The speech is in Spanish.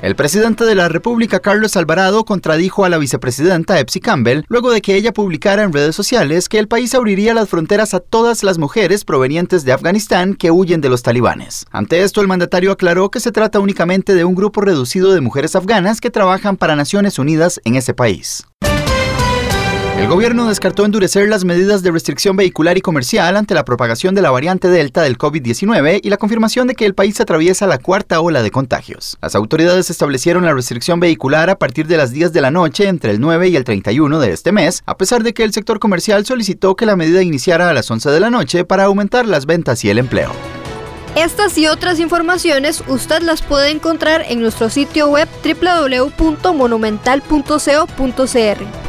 El presidente de la República, Carlos Alvarado, contradijo a la vicepresidenta Epsi Campbell luego de que ella publicara en redes sociales que el país abriría las fronteras a todas las mujeres provenientes de Afganistán que huyen de los talibanes. Ante esto, el mandatario aclaró que se trata únicamente de un grupo reducido de mujeres afganas que trabajan para Naciones Unidas en ese país. El gobierno descartó endurecer las medidas de restricción vehicular y comercial ante la propagación de la variante Delta del COVID-19 y la confirmación de que el país atraviesa la cuarta ola de contagios. Las autoridades establecieron la restricción vehicular a partir de las 10 de la noche entre el 9 y el 31 de este mes, a pesar de que el sector comercial solicitó que la medida iniciara a las 11 de la noche para aumentar las ventas y el empleo. Estas y otras informaciones usted las puede encontrar en nuestro sitio web www.monumental.co.cr.